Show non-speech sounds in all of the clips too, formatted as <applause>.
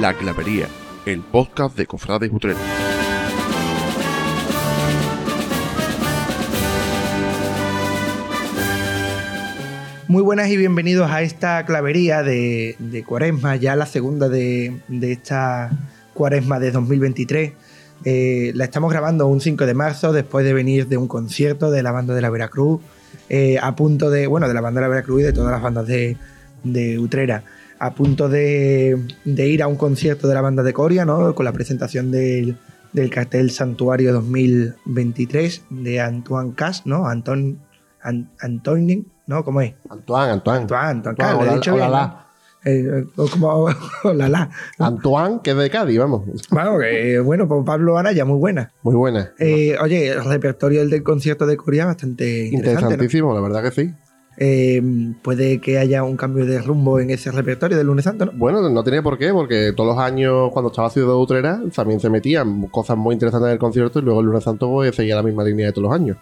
La Clavería, el podcast de Cofrades Utreras. Muy buenas y bienvenidos a esta clavería de, Cuaresma, ya la segunda de, de esta Cuaresma de 2023. Eh, la estamos grabando un 5 de marzo después de venir de un concierto de la banda de la Veracruz, eh, a punto de, bueno, de la banda de la Veracruz y de todas las bandas de, de Utrera, a punto de, de ir a un concierto de la banda de Coria, ¿no? Con la presentación del, del cartel Santuario 2023 de Antoine Cass, ¿no? Anton, An- Antoine, ¿no? ¿Cómo es? Antoine, Antoine. Antoine, Antoine, Antoine, Cass. Eh, o como <laughs> la la. Antoine, que es de Cádiz, vamos. Vamos, que, bueno, pues Pablo Araya, muy buena. Muy buena. Eh, oye, el repertorio del, del concierto de Corea bastante interesante. ¿no? Interesantísimo, la verdad que sí. Eh, puede que haya un cambio de rumbo en ese repertorio del lunes santo, ¿no? Bueno, no tenía por qué, porque todos los años, cuando estaba Ciudad de Utrera, también se metían cosas muy interesantes en el concierto y luego el lunes santo pues, seguía la misma línea de todos los años.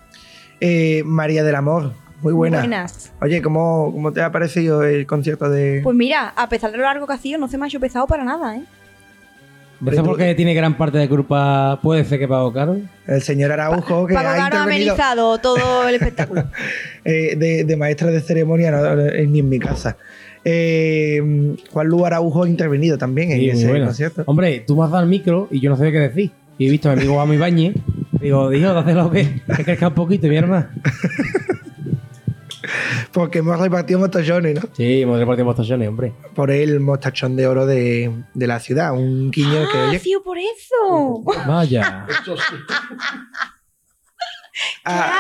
Eh, María del Amor, muy buena. Buenas. Oye, ¿cómo, ¿cómo te ha parecido el concierto de.? Pues mira, a pesar de lo largo que ha sido, no se me ha hecho pesado para nada, ¿eh? Eso porque tiene gran parte de culpa, puede ser que Pago Caro. el señor Araujo, que ha Caro ha intervenido amenizado todo el <laughs> espectáculo. eh, de, de maestra de ceremonia, no, eh, ni en mi casa. Eh, Juan Lu Araujo ha intervenido también en Sí, ese buena. concierto. Hombre, tú me has dado el micro y yo no sabía qué decir. Y he visto a mi amigo a mi bañe. Digo, dijo, ¿te haces lo que? Que crezca un poquito, mi hermana. <laughs> Porque hemos repartido mostachones, ¿no? Sí, hemos repartido mostachones, hombre. Por el mostachón de oro de, de la ciudad. Un guiño que, ¡Ah, ha oye, sido por eso! Vaya. ah,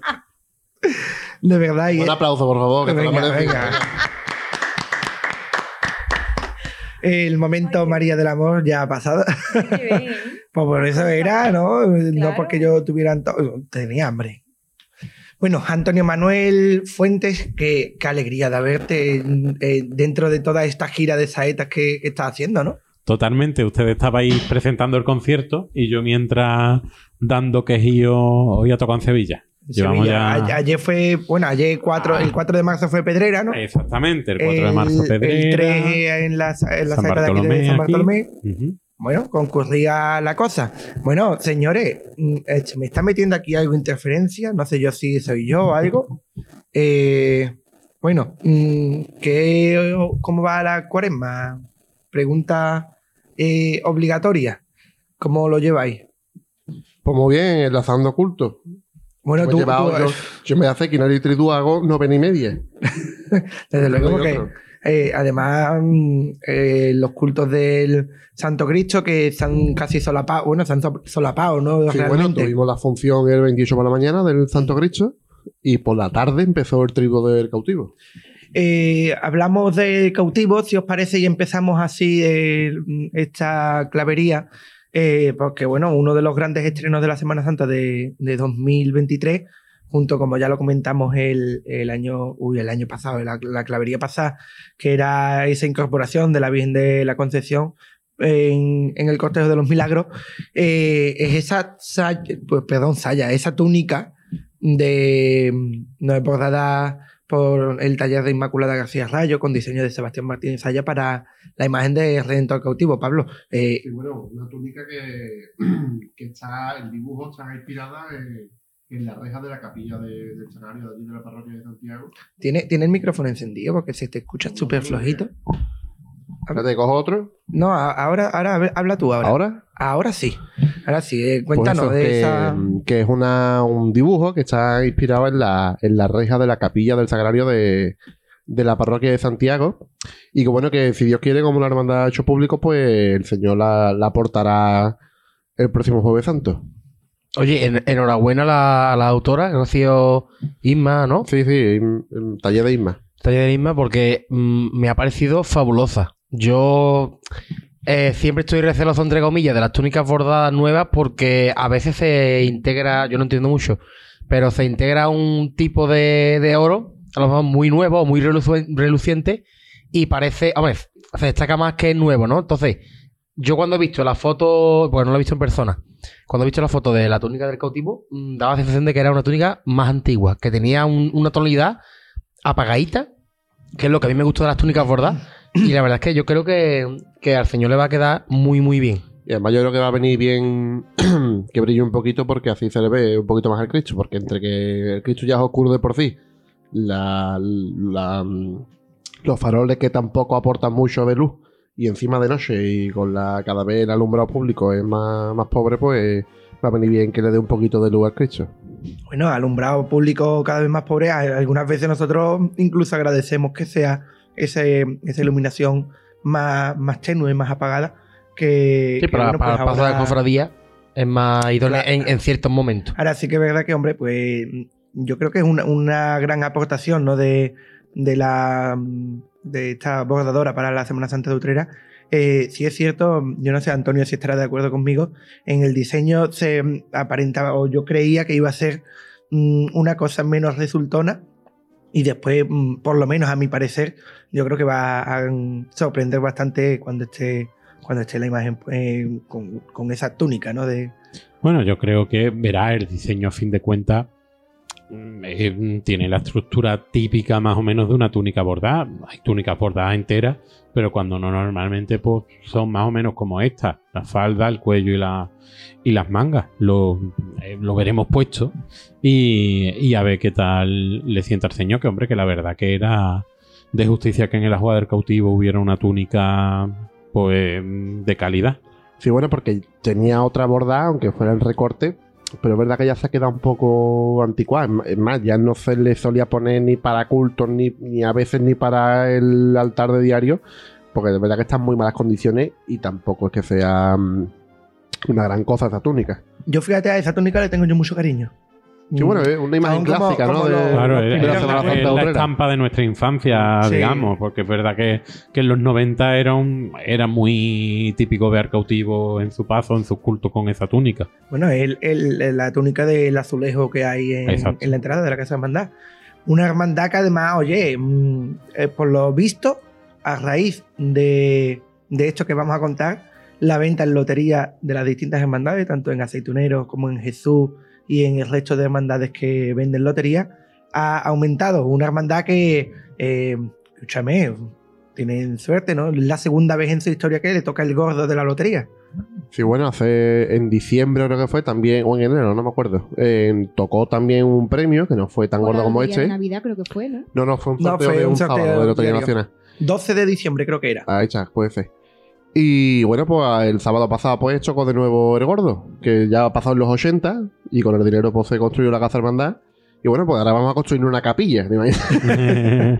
¡Claro! <laughs> de verdad. y- Un aplauso, por favor, que te lo Venga. El momento María del Amor ya ha pasado. Qué bien. <laughs> Pues por eso era, ¿no? No porque yo tuviera tenía hambre. Bueno, Antonio Manuel Fuentes, qué, qué alegría de verte eh, dentro de toda esta gira de saetas que, que estás haciendo, ¿no? Totalmente, ustedes estabais presentando el concierto y yo mientras dando quejío hoy a tocar en Sevilla. Llevamos ya... Ayer fue, bueno, ayer 4, el 4 de marzo fue Pedrera, ¿no? Exactamente, el 4 de marzo El Pedrera, 3 en la, en la San saeta de aquí de Bartolomé. San aquí. Bartolomé. Ujú. Bueno, concurría la cosa. Bueno, señores, mm, eh, me está metiendo aquí algo de interferencia. No sé yo si soy yo o algo. Eh, bueno, mm, ¿qué, ¿cómo va la cuaresma? Pregunta eh, obligatoria. ¿Cómo lo lleváis? Pues muy bien, enlazando culto. Bueno, Me he tú, llevado tú- yo, yo me hace que no y tú hago novena y media. <laughs> desde luego que otro. Eh, además mm, eh, los cultos del Santo Cristo que han casi solapados, bueno, se han so- solapado, ¿no? Sí, bueno, tuvimos la función el 28 por la mañana del Santo Cristo y por la tarde empezó el trigo del cautivo. Eh, hablamos de cautivos, si os parece, y empezamos así esta clavería, porque bueno, uno de los grandes estrenos de la Semana Santa de, de 2023, junto como ya lo comentamos el, el año, uy, el año pasado, la, la clavería pasada, que era esa incorporación de la Virgen de la Concepción en, el cortejo de los milagros, eh, es esa, pues, perdón, saya, esa túnica de no bordada por el taller de Inmaculada García Rayo con diseño de Sebastián Martínez Saya para la imagen de Redentor cautivo. Pablo, eh, bueno, una túnica que, <clears throat> que está, el dibujo está inspirada en, en la reja de la capilla de- del sagrario de allí de la parroquia de Santiago. ¿tiene, ¿tiene el micrófono encendido? Porque se te escucha súper flojito. Ahora te cojo otro. No, a- ahora, ahora a ver, habla tú ahora. Ahora. Ahora sí. Ahora sí. eh, Pues cuéntanos de que, esa. que es una, un dibujo que está inspirado en la, en la reja de la capilla del sagrario de, de la parroquia de Santiago. Y que bueno, que si Dios quiere, como la hermandad ha hecho público, pues el Señor la, la portará el próximo Jueves Santo. Oye, en- enhorabuena a la, a la autora, sido Isma, ¿no? Sí, sí, en taller de Isma. Taller de Isma, porque mm, me ha parecido fabulosa. Yo eh, siempre estoy receloso, entre comillas, de las túnicas bordadas nuevas porque a veces se integra, yo no entiendo mucho, pero se integra un tipo de, de oro, a lo mejor muy nuevo, muy relu- reluciente, y parece, hombre, se destaca más que es nuevo, ¿no? Entonces, yo cuando he visto la foto, bueno, no la he visto en persona, cuando he visto la foto de la túnica del cautivo, mm, daba la sensación de que era una túnica más antigua, que tenía un- una tonalidad apagadita, que es lo que a mí me gusta de las túnicas bordadas, Y la verdad es que yo creo que, que al señor le va a quedar muy, muy bien. Y además yo creo que va a venir bien <clears throat> que brille un poquito porque así se le ve un poquito más al Cristo. Porque entre que el Cristo ya es oscuro de por sí, la, la- los faroles que tampoco aportan mucho de luz y encima de noche y con la cada vez el alumbrado público es más, más pobre, pues va a venir bien que le dé un poquito de luz al Cristo. Bueno, alumbrado público cada vez más pobre. Algunas veces nosotros incluso agradecemos que sea ese, esa iluminación más, más tenue, más apagada. Que, Sí, que, para, bueno, para pues de ahora- cofradía es más idóneo Claro. en, en ciertos momentos. Ahora sí que es verdad que, hombre, pues yo creo que es una, una gran aportación, ¿no? De, de la de esta bordadora para la Semana Santa de Utrera. Eh, sí es cierto, yo no sé, Antonio, si estará de acuerdo conmigo, en el diseño se aparentaba, o yo creía que iba a ser mm, una cosa menos resultona. Y después, mm, por lo menos a mi parecer, yo creo que va a sorprender bastante cuando esté, cuando esté la imagen eh, con, con esa túnica, ¿no? De, Bueno, yo creo que verá el diseño a fin de cuentas. Mm, eh, tiene la estructura típica más o menos de una túnica bordada. Hay túnicas bordadas enteras, pero cuando no normalmente pues son más o menos como esta. La falda, el cuello y, la, y las mangas. Lo, eh, veremos puesto y, y a ver qué tal le sienta al señor. Que hombre, que la verdad que era de justicia que en el ajuar del cautivo hubiera una túnica pues de calidad. Sí, bueno, porque tenía otra bordada, aunque fuera el recorte, pero es verdad que ya se ha quedado un poco anticuada. Es más, ya no se le solía poner ni para cultos, ni, ni a veces ni para el altar de diario, porque de verdad que está en muy malas condiciones y tampoco es que sea mm, una gran cosa esa túnica. Yo fíjate, a esa túnica le tengo yo mucho cariño. Sí, bueno, es una imagen como- clásica, ¿no? como De, los- Claro, de la es la obrera. estampa de nuestra infancia, Sí. digamos, porque es verdad que, que en los 90 era, un, era muy típico ver cautivo en su paso, en sus cultos con esa túnica. Bueno, el, el- la túnica del azulejo que hay en la entrada de la Casa de Hermandad. Una hermandad que además, oye, mm, eh, por lo visto, a raíz de, de esto que vamos a contar, la venta en lotería de las distintas hermandades, tanto en Aceituneros como en Jesús y en el resto de hermandades que venden lotería, ha aumentado. Una hermandad que, eh, escúchame, tienen suerte, ¿no? Es la segunda vez en su historia que le toca el gordo de la lotería. Sí, bueno, hace en diciembre creo que fue también, o en enero, no me acuerdo. eh, tocó también un premio que no fue tan gordo como este. Navidad creo que fue, ¿no? No, no, fue un No, sorteo fue de un un, sorteo sábado de Lotería diario. Nacional. 12 de diciembre creo que era. Ah, hecha, puede ser. Y bueno, pues el sábado pasado pues chocó de nuevo el gordo, que ya ha pasado en los 80 y con el dinero pues se construyó la casa hermandad. Y bueno, pues ahora vamos a construir una capilla. <laughs>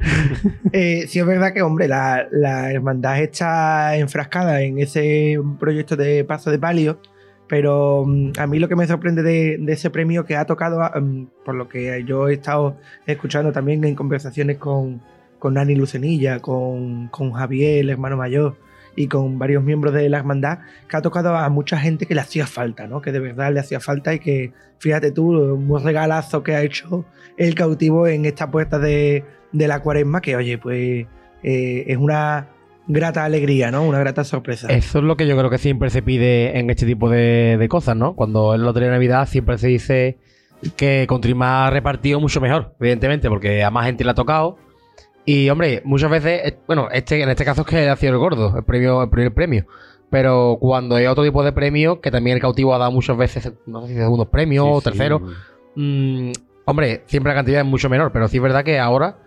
Eh, sí es verdad que, hombre, la, la hermandad está enfrascada en ese proyecto de paso de palio, pero mm, a mí lo que me sorprende de, de ese premio que ha tocado, mm, por lo que yo he estado escuchando también en conversaciones con, con Nani Lucenilla, con, con Javier, el hermano mayor, y con varios miembros de la hermandad, que ha tocado a mucha gente que le hacía falta, ¿no? Que de verdad le hacía falta y que, fíjate tú, un regalazo que ha hecho el cautivo en esta puerta de, de la cuaresma, que oye, pues eh, es una grata alegría, ¿no? Una grata sorpresa. Eso es lo que yo creo que siempre se pide en este tipo de, cosas, ¿no? Cuando es Lotería de Navidad siempre se dice que contra más repartido mucho mejor, evidentemente, porque a más gente le ha tocado. Y hombre, muchas veces, eh, bueno, este, en este caso es que ha sido el gordo, el premio, el primer premio. Pero cuando hay otro tipo de premio, que también el cautivo ha dado muchas veces, no sé si segundos premios o sí. terceros, Mm, hombre, siempre la cantidad es mucho menor, pero sí es verdad que ahora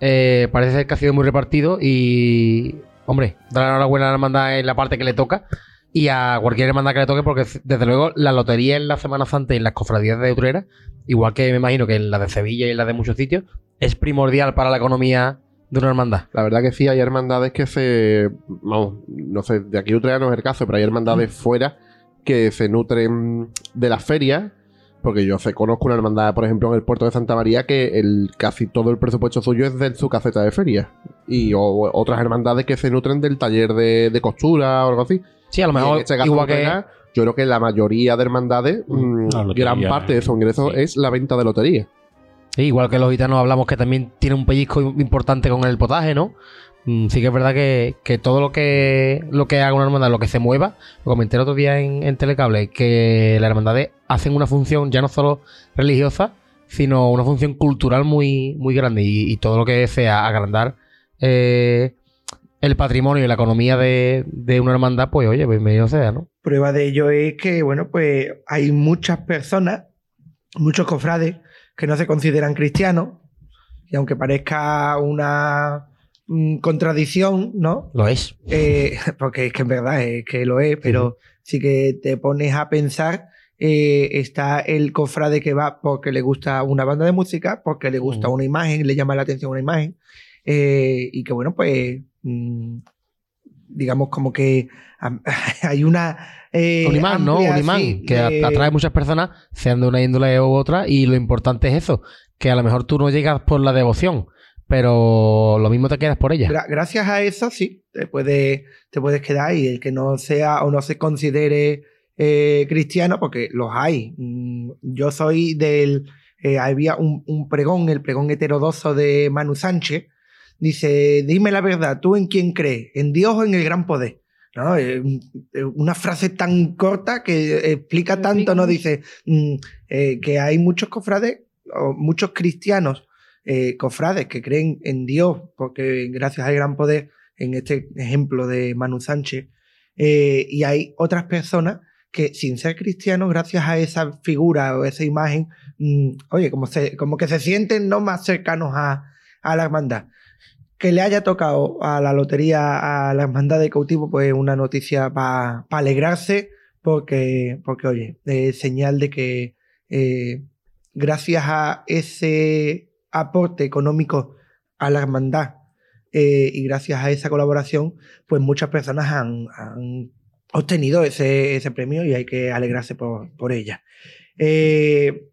eh, parece ser que ha sido muy repartido y, hombre, dar la enhorabuena a la hermandad en la parte que le toca y a cualquier hermandad que le toque, porque desde luego la lotería en la Semana Santa y en las cofradías de Utrera, igual que me imagino que en la de Sevilla y en la de muchos sitios, es primordial para la economía de una hermandad. La verdad que sí, hay hermandades que se. Vamos, no sé, de aquí Utrecht no es el caso, pero hay hermandades fuera que se nutren de las ferias. Porque yo sé, conozco una hermandad, por ejemplo, en el puerto de Santa María, que el, casi todo el presupuesto suyo es de su caseta de feria. Y o- otras hermandades que se nutren del taller de, de costura o algo así. Sí, a lo mejor, este igual que... Yo creo que la mayoría de hermandades, mm, lotería, gran parte de su ingreso sí. es la venta de lotería. Igual que los gitanos hablamos que también tiene un pellizco importante con el potaje, ¿no? Mm, Sí que es verdad que, todo lo que lo que haga una hermandad, lo que se mueva, lo comenté el otro día en, Telecable, que las hermandades hacen una función ya no solo religiosa, sino una función cultural muy, muy grande y, y todo lo que sea agrandar eh, el patrimonio y la economía de, de una hermandad, pues oye, bienvenido sea, ¿no? Prueba de ello es que, bueno, pues hay muchas personas, muchos cofrades, que no se consideran cristianos, y aunque parezca una mm, contradicción, ¿no? Lo es. Eh, <laughs> porque es que en verdad es que lo es, pero sí que te pones a pensar, eh, está el cofrade que va porque le gusta una banda de música, porque le gusta una imagen, le llama la atención una imagen, eh, y que bueno, pues mm, digamos como que <laughs> hay una... eh, un imán, ¿no? Un imán sí, que atrae muchas personas, sean de una índole u otra, y lo importante es eso, que a lo mejor tú no llegas por la devoción, pero lo mismo te quedas por ella. Gra- gracias a eso, sí, te, puede, te puedes quedar y el que no sea o no se considere eh, cristiano, porque los hay. Mm, Yo soy del. eh, había un, un pregón, el pregón heterodoxo de Manu Sánchez. Dice: Dime la verdad, ¿tú en quién crees? ¿En Dios o en el gran poder? ¿No? Eh, eh, una frase tan corta que explica tanto, ¿no? Dice mm, eh, que hay muchos cofrades o muchos cristianos eh, cofrades que creen en Dios, porque gracias al gran poder, en este ejemplo de Manu Sánchez, y hay otras personas que sin ser cristianos, gracias a esa figura o esa imagen, mm, oye, como, se, como que se sienten no más cercanos a, a la hermandad. Que le haya tocado a la lotería, a la hermandad de cautivo, pues una noticia para alegrarse, porque, porque oye, señal de que eh, gracias a ese aporte económico a la hermandad eh, y gracias a esa colaboración, pues muchas personas han, han obtenido ese, ese premio y hay que alegrarse por, por ella. Eh,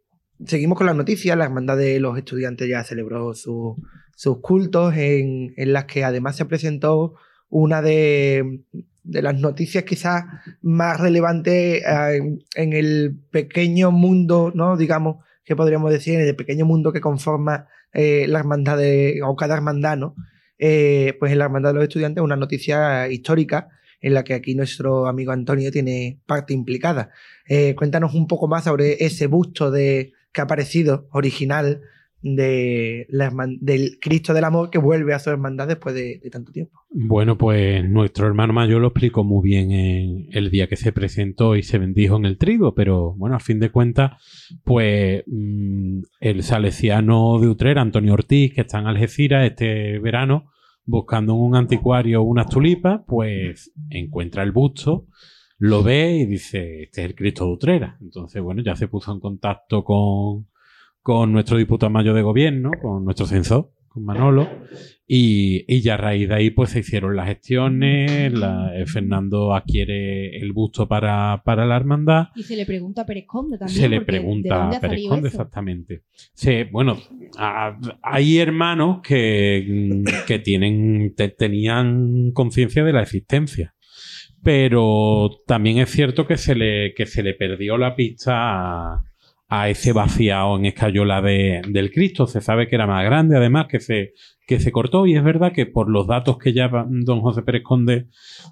seguimos con las noticias. La Hermandad de los Estudiantes ya celebró su- sus cultos en, en las que además se presentó una de, las noticias quizás más relevantes eh, en, el pequeño mundo, ¿no? Digamos, que podríamos decir, en el pequeño mundo que conforma eh, la hermandad o cada hermandad. Eh, pues en la hermandad de los estudiantes una noticia histórica en la que aquí nuestro amigo Antonio tiene parte implicada. Eh, cuéntanos un poco más sobre ese busto de, que ha aparecido original de la del Cristo del Amor que vuelve a su hermandad después de, de tanto tiempo. Bueno, pues nuestro hermano mayor lo explicó muy bien en el día que se presentó y se bendijo en el trigo, pero bueno, a fin de cuentas, pues mm, el salesiano de Utrera, Antonio Ortiz, que está en Algeciras este verano, buscando en un anticuario unas tulipas, pues encuentra el busto, lo ve y dice, este es el Cristo de Utrera. Entonces, bueno, ya se puso en contacto con, con nuestro diputado mayor de gobierno, con nuestro censor, con Manolo, y, y ya a raíz de ahí pues se hicieron las gestiones, la- eh, Fernando adquiere el busto para, para la hermandad, Y se le pregunta a Pérez Conde también. se le porque ¿de pregunta a Pérez Conde eso? exactamente. Se, bueno, a- hay hermanos que, mm, que tienen, te- tenían conciencia de la existencia. Pero también es cierto que se le, que se le perdió la pista a, a ese vaciado en escayola de, del Cristo. Se sabe que era más grande, además, que se, que se cortó. Y es verdad que por los datos que ya don José Pérez Conde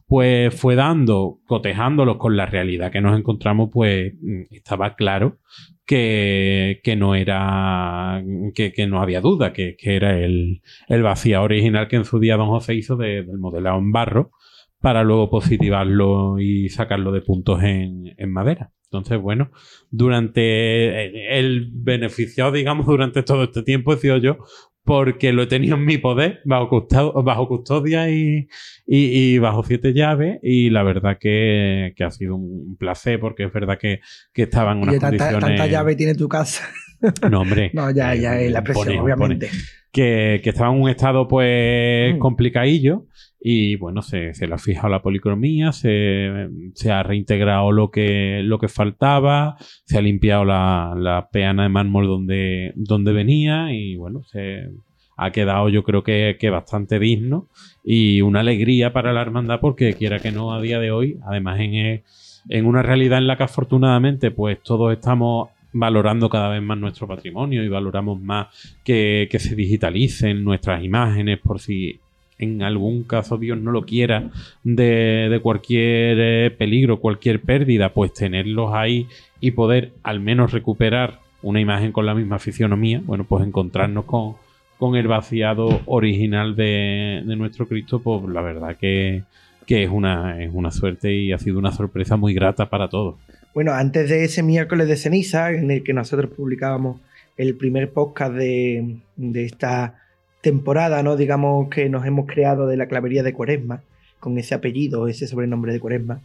pues fue dando, cotejándolos con la realidad que nos encontramos, pues estaba claro que, que no era, que, que no había duda, que, que era el, el original que en su día don José hizo de- del modelado en barro para luego positivarlo y sacarlo de puntos en, en madera. Entonces, bueno, durante eh, el beneficiado, digamos, durante todo este tiempo he sido yo, porque lo he tenido en mi poder, bajo, custo- bajo custodia y, y, y bajo siete llaves, y la verdad que, que ha sido un placer, porque es verdad que, que estaba en unas tanta, condiciones... tanta llave tiene tu casa. <laughs> No, hombre. No, ya, eh, ya es la presión, pone- pone obviamente. que, que estaba en un estado pues Mm. complicadillo y bueno, se, se le ha fijado la policromía, se, se ha reintegrado lo que, lo que faltaba, se ha limpiado la, la peana de mármol donde, donde venía y bueno, se ha quedado yo creo que, que bastante digno y una alegría para la hermandad porque quiera que no a día de hoy, además en, eh, en una realidad en la que afortunadamente pues todos estamos valorando cada vez más nuestro patrimonio y valoramos más que, que se digitalicen nuestras imágenes por si en algún caso Dios no lo quiera de, cualquier eh, peligro, cualquier pérdida, pues tenerlos ahí y poder al menos recuperar una imagen con la misma fisionomía, bueno, pues encontrarnos con, con el vaciado original de, de nuestro Cristo, pues la verdad que, que es, una, es una suerte y ha sido una sorpresa muy grata para todos. Bueno, antes de ese miércoles de ceniza, en el que nosotros publicábamos el primer podcast de, de esta temporada, ¿no? Digamos que nos hemos creado de la clavería de Cuaresma, con ese apellido, ese sobrenombre de Cuaresma,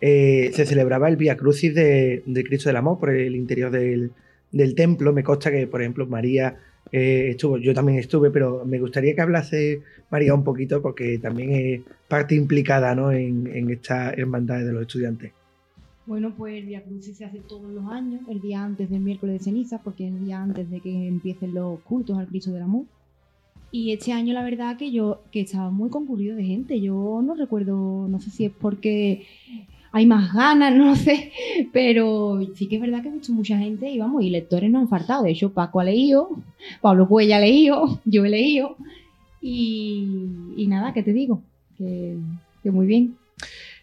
eh, se celebraba el Via Crucis de, Cristo del Amor por el interior del, del templo. Me consta que, por ejemplo, María eh, estuvo, yo también estuve, pero me gustaría que hablase María un poquito porque también es parte implicada ¿no? en, en esta hermandad de los estudiantes. Bueno, pues el Via Crucis se hace todos los años, el día antes del miércoles de ceniza, porque es el día antes de que empiecen los cultos al Cristo del Amor. Y este año la verdad que yo que estaba muy concurrido de gente. Yo no recuerdo, no sé si es porque hay más ganas, <laughs> no sé, pero sí que es verdad que he visto mucha gente y vamos, y lectores no han faltado. De hecho, Paco ha leído, Pablo Cuella ha leído, <laughs> yo he leído. Y, nada, ¿qué te digo? Que, que muy bien.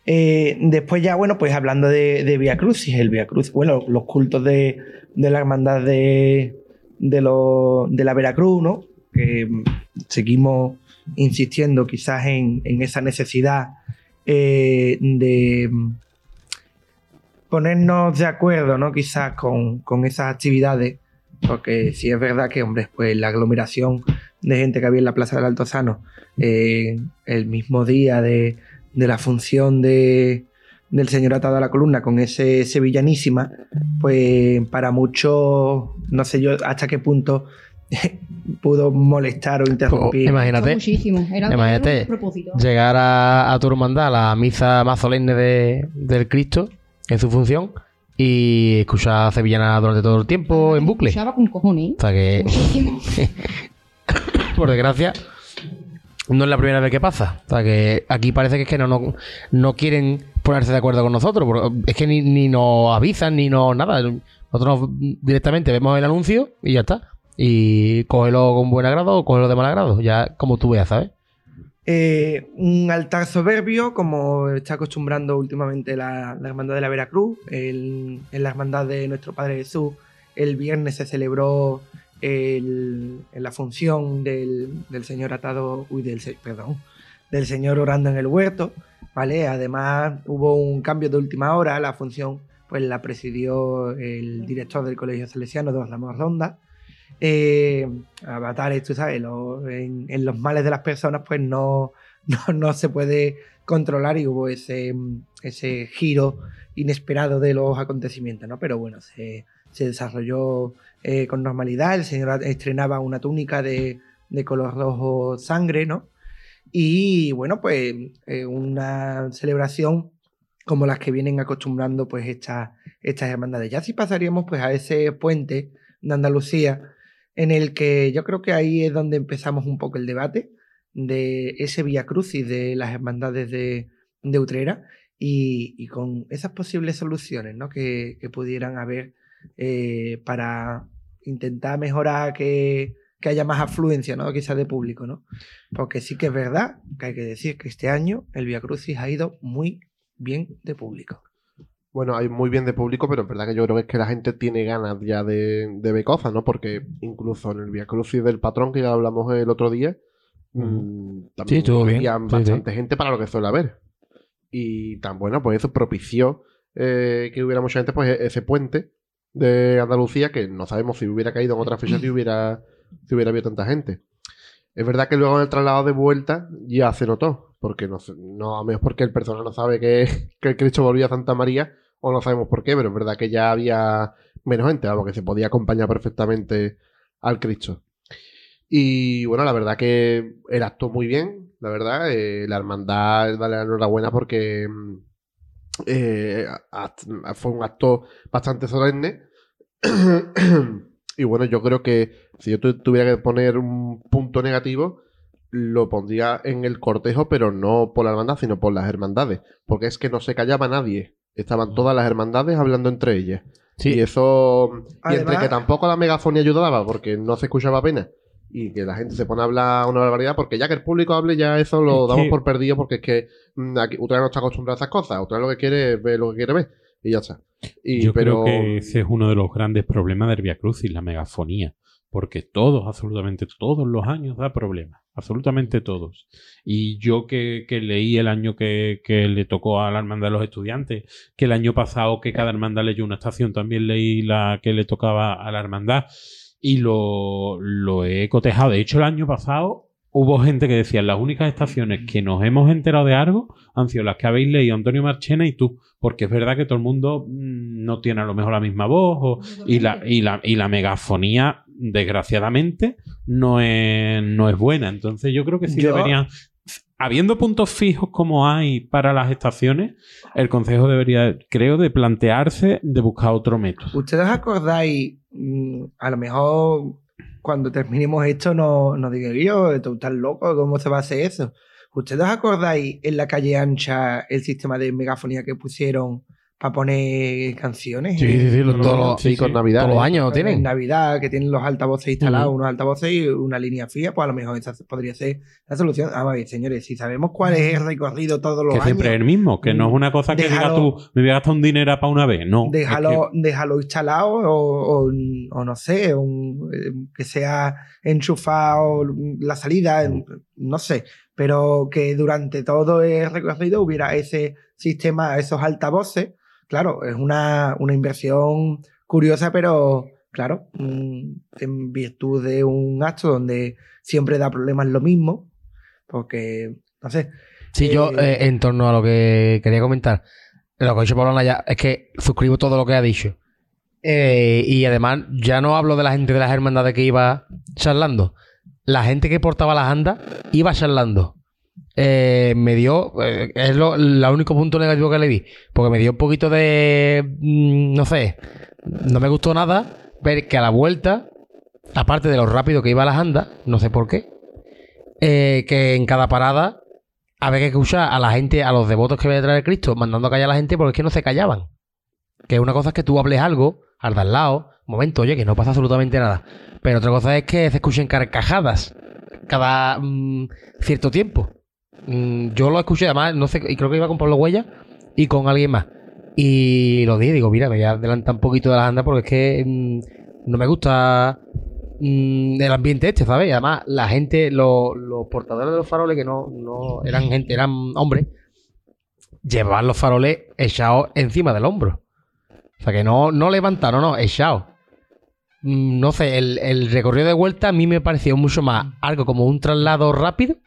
Eh, después ya, bueno, pues hablando de, de Via Crucis, el Via Cruz, bueno, los cultos de, de la hermandad de, de, lo- de la Veracruz, ¿no? Mm, seguimos insistiendo quizás en, en esa necesidad eh, de ponernos de acuerdo, ¿no? Quizás con, con esas actividades, porque sí es verdad que, hombre, pues la aglomeración de gente que había en la Plaza del Altozano eh, el mismo día de, de la función de, del señor atado a la columna con ese sevillanísima, pues para muchos, no sé yo hasta qué punto <laughs> pudo molestar o interrumpir. Pues, imagínate. Muchísimo. Era, imagínate, un propósito. llegar a, a tu hermandad, a la misa más solemne de, del Cristo, en su función, y escuchar sevillana durante todo el tiempo en bucle. Escuchaba con cojones. ¿eh? O sea que, <laughs> por desgracia, no es la primera vez que pasa. O sea que aquí parece que es que no, no, no quieren ponerse de acuerdo con nosotros. Es que ni, ni nos avisan, ni nos nada. Nosotros directamente vemos el anuncio y ya está. Y cógelo con buen agrado o cógelo de mal agrado. Ya como tú veas, ¿sabes? Eh, un altar soberbio, como está acostumbrando últimamente la, la Hermandad de la Veracruz. El- en la Hermandad de Nuestro Padre Jesús, el viernes se celebró el- la función del, del Señor atado, uy, del, perdón, del Señor orando en el huerto, ¿vale? Además hubo un cambio de última hora, la función pues la presidió el director del Colegio Salesiano, Don Ramos Ronda. Eh, avatares, tú sabes, en, los males de las personas pues no, <laughs> no, no se puede controlar y hubo ese, ese giro inesperado de los acontecimientos, ¿no? Pero bueno, se, desarrolló eh, con normalidad, el señor estrenaba una túnica de, de color rojo sangre, ¿no? Y bueno, pues eh, una celebración como las que vienen acostumbrando pues estas estas hermandades. Ya si pasaríamos pues a ese puente de Andalucía en el que yo creo que ahí es donde empezamos un poco el debate de ese Vía Crucis de las hermandades de, de Utrera y, y con esas posibles soluciones ¿no? que, que pudieran haber eh, para intentar mejorar que, que haya más afluencia, ¿no? quizás de público, ¿no? Porque sí que es verdad que hay que decir que este año el Via Crucis ha ido muy bien de público. Bueno, hay muy bien de público, pero es verdad que yo creo que es que la gente tiene ganas ya de, de ver cosas, ¿no? Porque incluso en el Via Crucis del patrón que ya hablamos el otro día, mm, también había Sí, bastante gente para lo que suele haber. Y tan bueno, pues eso propició eh, que hubiera mucha gente, pues e- ese puente de Andalucía, que no sabemos si hubiera caído en otra fecha si hubiera, si hubiera habido tanta gente. Es verdad que luego en el traslado de vuelta ya se notó, porque no, no a mejor porque el personal no sabe que, <laughs> que el Cristo volvía a Santa María, o no sabemos por qué, pero es verdad que ya había menos gente, vamos, que se podía acompañar perfectamente al Cristo. Y bueno, la verdad que el acto muy bien, la verdad, eh, la hermandad, dale la enhorabuena porque mm, eh, fue un acto bastante solemne. <clears throat> y bueno, yo creo que si yo tu- tuviera que poner un punto negativo, lo pondría en el cortejo, pero no por la hermandad, sino por las hermandades. Porque es que no se callaba nadie. Estaban todas las hermandades hablando entre ellas. Sí. Y eso. y entre que tampoco la megafonía ayudaba, porque no se escuchaba apenas. Y que la gente se pone a hablar una barbaridad, porque ya que el público hable, ya eso lo damos por perdido, porque es que mm, aquí, Utrera no está acostumbrado a esas cosas. Utrera lo que quiere es ver lo que quiere ver. Y ya está. Y, Yo pero... creo que ese es uno de los grandes problemas del Via Crucis, la megafonía. porque todos, absolutamente todos los años da problemas, absolutamente todos. Y yo que, que leí el año que, le tocó a la hermandad de los estudiantes, que el año pasado que cada hermandad leyó una estación, también leí la que le tocaba a la hermandad y lo, lo he cotejado. De hecho, el año pasado hubo gente que decía, las únicas estaciones que nos hemos enterado de algo han sido las que habéis leído Antonio Marchena y tú, porque es verdad que todo el mundo mm, no tiene a lo mejor la misma voz o- y, la, y, la, y la megafonía, desgraciadamente, no es, no es buena. Entonces yo creo que sí Yo- deberían... Habiendo puntos fijos como hay para las estaciones, el Consejo debería, creo, de plantearse de buscar otro método. ¿Ustedes acordáis? mm, A lo mejor cuando terminemos esto no, no digan yo, tú estás loco, ¿cómo se va a hacer eso? ¿Ustedes acordáis en la calle ancha el sistema de megafonía que pusieron para poner canciones? Sí, sí, sí, todos los- Sí, con Navidad. todos los ¿eh? años En tienen. Navidad, que tienen los altavoces instalados, unos altavoces y una línea fija, pues a lo mejor esa podría ser la solución. Ah, ver, señores, si sabemos cuál es el recorrido todos los Que años, siempre es el mismo, que no es una cosa que digas Déjalo- tú, me voy a gastar un dinero para una vez. No. es déjalo, déjalo instalado o, o- o no sé, un- eh, que sea enchufado la salida, no sé, pero que durante todo el recorrido hubiera ese sistema, esos altavoces. Claro, es una, una inversión curiosa, pero claro, en virtud de un acto donde siempre da problemas lo mismo, porque, no sé, Sí, yo, Eh, eh, en torno a lo que quería comentar, lo que ha dicho Pablo Naya, es que suscribo todo lo que ha dicho. Eh, y además, ya no hablo de la gente de las hermandades que iba charlando. La gente que portaba las andas iba charlando. Eh, me dio, eh, es lo, el único punto negativo que le vi, porque me dio un poquito de, mm, no sé, no me gustó nada ver que a la vuelta, aparte de lo rápido que iba las andas, no sé por qué, eh, que en cada parada había que escuchar a la gente, a los devotos que había detrás de Cristo, mandando a callar a la gente porque es que no se callaban. Que una cosa es que tú hables algo, al de al lado, momento, oye, que no pasa absolutamente nada. Pero otra cosa es que se escuchen carcajadas cada mm, cierto tiempo. Mm, yo lo escuché además, no sé, y creo que iba con Pablo Huella y con alguien más. Y lo dije, digo, mira, me voy a adelantar un poquito de las andas porque es que mm, no me gusta mm, el ambiente este, ¿sabes? Y además, la gente, lo- los portadores de los faroles, que no, no eran gente, eran hombres, llevaban los faroles echados encima del hombro. O sea, que no, no levantaron, no, echados. No sé, el, el recorrido de vuelta a mí me pareció mucho más algo como un traslado rápido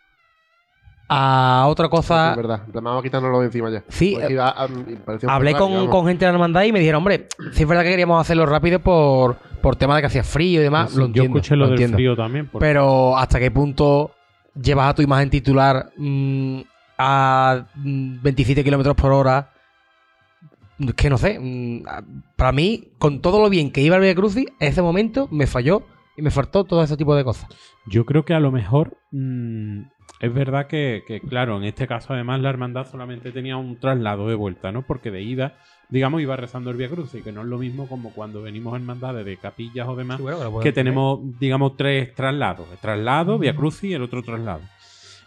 a otra cosa. Es verdad. Vamos a quitárnoslo de encima ya. Sí, iba a- pareció Hablé con, gente de la hermandad y me dijeron, hombre, sí es verdad que queríamos hacerlo rápido por, por tema de que hacía frío y demás. Sí, lo yo entiendo, escuché lo, del entiendo. frío también. porque- Pero hasta qué punto llevas a tu imagen titular mm, a mm, 27 kilómetros por hora. Es que no sé. mm, para mí, con todo lo bien que iba el Via Crucis, ese momento me falló y me faltó todo ese tipo de cosas. Yo creo que a lo mejor mm, es verdad que, que, claro, en este caso además la hermandad solamente tenía un traslado de vuelta, ¿no? Porque de ida, digamos, iba rezando el Via Crucis, que no es lo mismo como cuando venimos hermandades de capillas o demás, que tenemos, digamos, tres traslados. El traslado, Via Crucis y el otro traslado.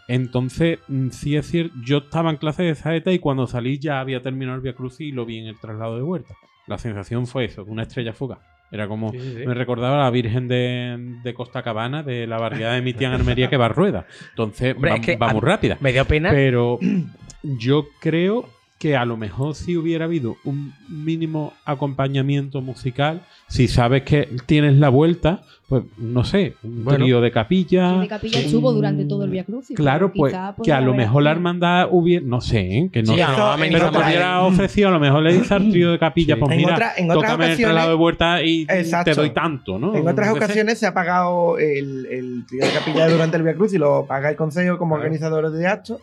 Entonces, mm, sí es cierto, yo estaba en clase de saeta y cuando salí ya había terminado el Via Crucis y lo vi en el traslado de vuelta. La sensación fue eso, una estrella fugaz. Era como, me recordaba a la Virgen de, de Costa Cabana, de la barriada de mi tía en Almería que va a rueda. Entonces, Hombre, va, es que va muy rápida. Me dio pena. Pero <clears throat> yo creo que a lo mejor si hubiera habido un mínimo acompañamiento musical, si sabes que tienes la vuelta, pues no sé, un Bueno. trío de capilla. De capilla estuvo durante todo el Via Crucis. Claro, pues quizá que a lo haber mejor la hermandad hubiera, no sé, ¿eh? que no Sí, sé, no, pero que hubiera ofrecido, a lo mejor le dice al trío de capilla, Sí. pues En mira, otra- en otras tócame el traslado de vuelta y Exacto. te doy tanto, ¿no? En otras sé. ocasiones se ha pagado el, el trío de capilla durante el Via Cruz y lo paga el Consejo como Claro. organizadores de actos.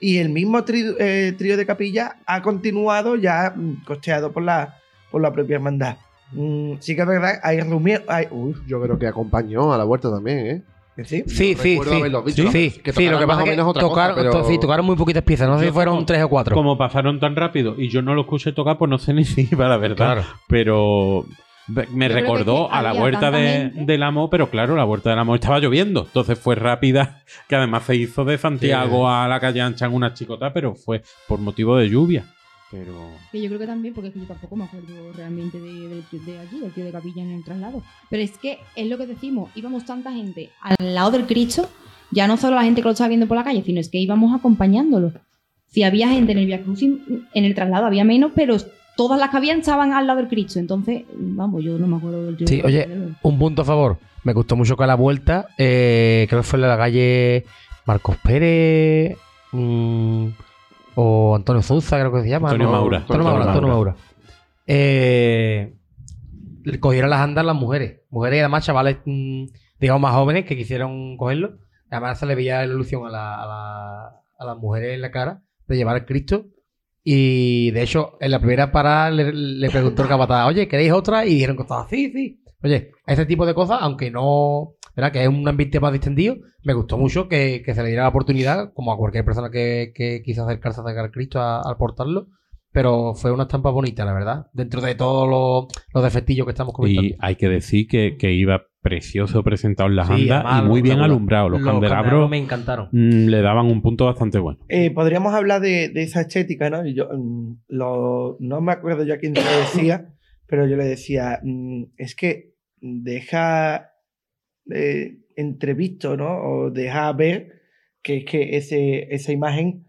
Y el mismo eh, trío de capilla ha continuado ya mm, costeado por la, por la propia hermandad. Mm, sí que es verdad, hay rumor. Hay, uy, Yo creo que acompañó a la vuelta también, ¿eh? sí. Sí, No sí, sí. haberlo visto. Sí, Que sí, lo que más pasa o es que menos otra cosa, tocaron, pero- sí, tocaron muy poquitas piezas. No sé si fueron como- tres o cuatro. Como pasaron tan rápido y yo no lo escuché tocar, pues no sé ni si iba la verdad. Claro. Pero me Yo recordó a la tanta de, del Amo, pero claro, la vuelta del Amo estaba lloviendo. Entonces fue rápida, <laughs> que además se hizo de Santiago a la calle ancha en una chicota, pero fue por motivo de lluvia. Pero. Que yo creo que también, porque es que yo tampoco me acuerdo realmente de, de, de allí, del tío de capilla en el traslado. Pero es que es lo que decimos, íbamos tanta gente al lado del Cristo, ya no solo la gente que lo estaba viendo por la calle, sino es que íbamos acompañándolo. Si había gente en el Via Crucis, en el traslado había menos, pero todas las que habían estaban al lado del Cristo. Entonces, vamos, yo no me acuerdo del tío Sí, oye. Un punto a favor. Me gustó mucho que a la vuelta, eh, creo que fue en la calle Marcos Pérez mm, o Antonio Souza, creo que se llama. Antonio ¿no? Maura. Antonio Maura. Antonio Maura. Maura. Eh, le cogieron las andas las mujeres. Mujeres y además chavales, mm, digamos, más jóvenes que quisieron cogerlo. Además se le veía la ilusión a, la- a la- a las mujeres en la cara de llevar el Cristo. Y de hecho, en la primera parada le, preguntó el capataz, oye, ¿queréis otra? Y dijeron que estaba, sí, sí. Oye, ese tipo de cosas, aunque no, ¿verdad? Que es un ambiente más distendido, me gustó mucho que, que se le diera la oportunidad, como a cualquier persona que, que quiso acercarse a sacar Cristo al portarlo. Pero fue una estampa bonita, la verdad. Dentro de todos los, los defectillos que estamos comentando. Y hay que decir que, que iba precioso presentado en las Sí, andas además, y muy bien alumbrado. Los, candelabros me encantaron. mm, le daban un punto bastante bueno. Eh, podríamos hablar de, de esa estética, ¿no? Y Yo, mm, lo- no me acuerdo ya quién te lo decía, <coughs> pero yo le decía, mm, es que deja eh, entrevisto, ¿no? O deja ver que es que ese, esa imagen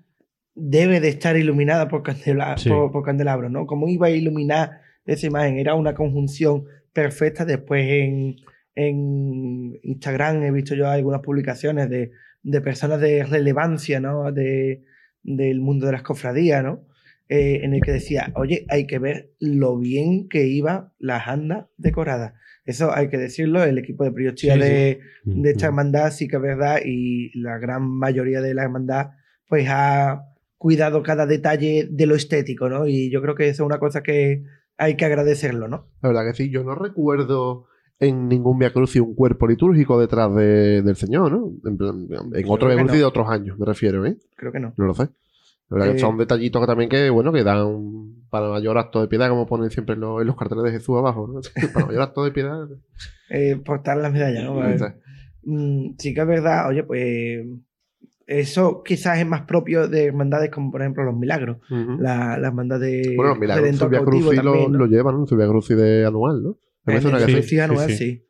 debe de estar iluminada por, candela, Sí. por, por candelabros, ¿no? ¿Cómo iba a iluminar esa imagen? Era una conjunción perfecta. Después en, en Instagram he visto yo algunas publicaciones de, de personas de relevancia, ¿no? De, del mundo de las cofradías, ¿no? Eh, en el que decía, oye, hay que ver lo bien que iban las andas decoradas. Eso hay que decirlo, el equipo de Priostía Sí, sí. de, de esta Mm. hermandad sí que es verdad y la gran mayoría de la hermandad pues ha cuidado cada detalle de lo estético, ¿no? Y yo creo que eso es una cosa que hay que agradecerlo, ¿no? La verdad que sí, yo no recuerdo en ningún Via Crucis un cuerpo litúrgico detrás de- del Señor, ¿no? En, en otro que Via Crucis no. de otros años, me refiero, ¿eh? Creo que no. No lo sé. La verdad que Eh, son detallitos que también que, bueno, que dan para mayor acto de piedad, como ponen siempre en los, en los carteles de Jesús abajo, ¿no? <laughs> para mayor acto de piedad. Eh, portar las medallas, ¿no? Mm, sí que es verdad, oye, pues eso quizás es más propio de hermandades como por ejemplo los milagros, ujú. la, la hermandad de Bueno, mira, en Redentor su Via Cautivo Crucis lo, ¿no? lo llevan, ¿no? En su Via Crucis de anual, ¿no? Me En el que sí. anual, sí. sí.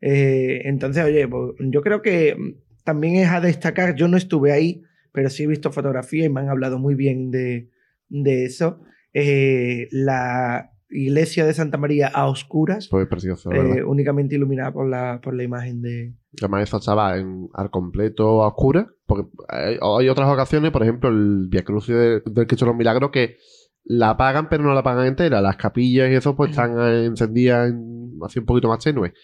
Eh, entonces, oye, pues, yo creo que también es a destacar, yo no estuve ahí, pero sí he visto fotografías y me han hablado muy bien de, de eso. Eh, la iglesia de Santa María a oscuras, Pues precioso, eh, únicamente iluminada por la, por la imagen de... Además, esa estaba en, al completo a oscura, porque hay, hay otras ocasiones, por ejemplo, el Via de- del Cristo de los Milagros, que la apagan, pero no la apagan entera. Las capillas y eso, pues están eh, encendidas en- así un poquito más tenue.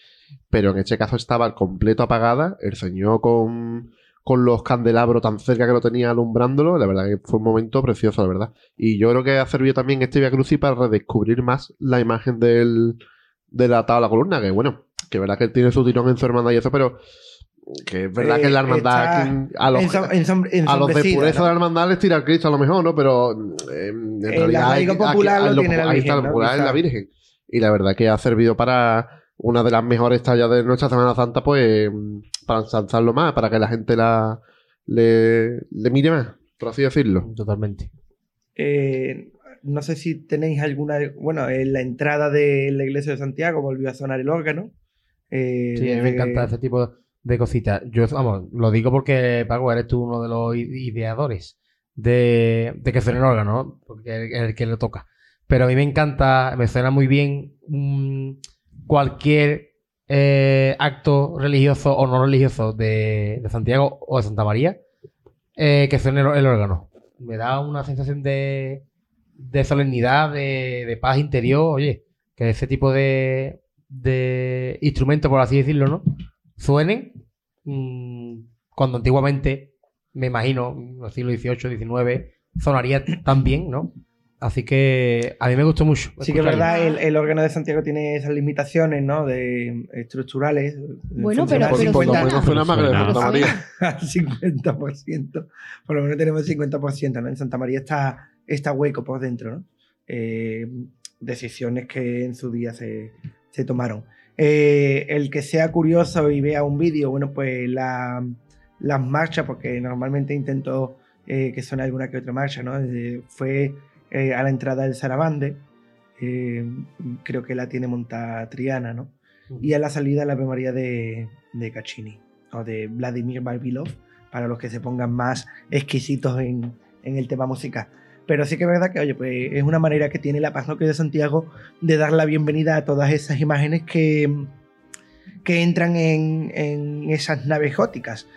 Pero en este caso estaba al completo apagada, el señor con, con los candelabros tan cerca que lo tenía alumbrándolo. La verdad que fue un momento precioso, la verdad. Y yo creo que ha servido también este Via Crucis para redescubrir más la imagen del, del atado a la columna, que bueno, que es verdad que él tiene su tirón en su hermandad y eso, pero que es verdad Eh, que la hermandad a los, ensom- ensom- a los de pureza ¿no? de la hermandad les tira el Cristo a lo mejor, ¿no? Pero eh, en El realidad hay- arraigo popular aquí- lo lo tiene la ahí está, ¿no? popular es la. Virgen. Y la verdad que ha servido para una de las mejores tallas de nuestra Semana Santa, pues para ensalzarlo más, para que la gente la le, le mire más, por así decirlo. Totalmente. Eh, no sé si tenéis alguna. Bueno, en la entrada de la iglesia de Santiago volvió a sonar el órgano. Eh, Sí, a mí me encanta ese tipo de cositas. Yo, vamos, lo digo porque, Paco, eres tú uno de los ideadores de, de que suene el órgano, ¿no? Porque es el que le toca. Pero a mí me encanta, me suena muy bien cualquier eh, acto religioso o no religioso de, de Santiago o de Santa María eh, que suene el, el órgano. Me da una sensación de, de solemnidad, de, de paz interior. Oye, que ese tipo de, de instrumentos, por así decirlo, ¿no? Suenen mm, cuando antiguamente, me imagino, en el siglo XVIII, XIX, sonaría tan bien, ¿no? Así que a mí me gustó mucho. Sí que es verdad, el, el órgano de Santiago tiene esas limitaciones, ¿no? De estructurales. Bueno, pero- pero por lo suena. menos suena más que Suena. Santa María. <laughs> al 50%. Por lo menos tenemos el 50%, ¿no? En Santa María está, está hueco por dentro, ¿no? Eh, decisiones que en su día se, se tomaron. Eh, el que sea curioso y vea un vídeo, bueno, pues la- las marchas, porque normalmente intento eh, que suene alguna que otra marcha, ¿no? Fue eh, a la entrada del Sarabande. creo que la tiene montada Triana, ¿no? Y a la salida la Ave María de, de Caccini, o de Vladimir Barbilov, para los que se pongan más exquisitos en, en el tema musical. Pero sí que es verdad que, oye, pues es una manera que tiene la parroquia de Santiago de dar la bienvenida a todas esas imágenes que, que entran en, en esas naves góticas.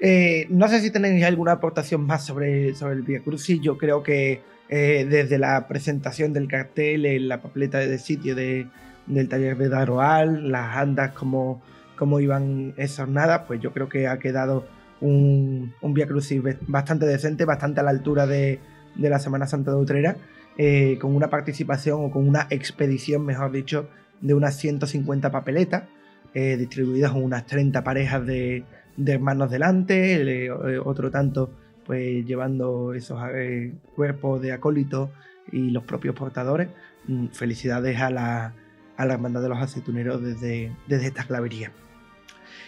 Eh, no sé si tenéis alguna aportación más sobre, sobre el Via Crucis. Yo creo que eh, desde la presentación del cartel, en la papeleta de sitio de, del taller de Daroal, las andas, como, como iban nada, pues yo creo que ha quedado un, un Via Crucis bastante decente, bastante a la altura de, de la Semana Santa de Utrera, eh, con una participación o con una expedición, mejor dicho, de unas 150 papeletas, eh, distribuidas en unas 30 parejas de, de hermanos delante, eh, otro tanto pues llevando esos cuerpos de acólitos y los propios portadores. Mm, Felicidades a la, a la Hermandad de los Aceituneros desde, desde esta clavería.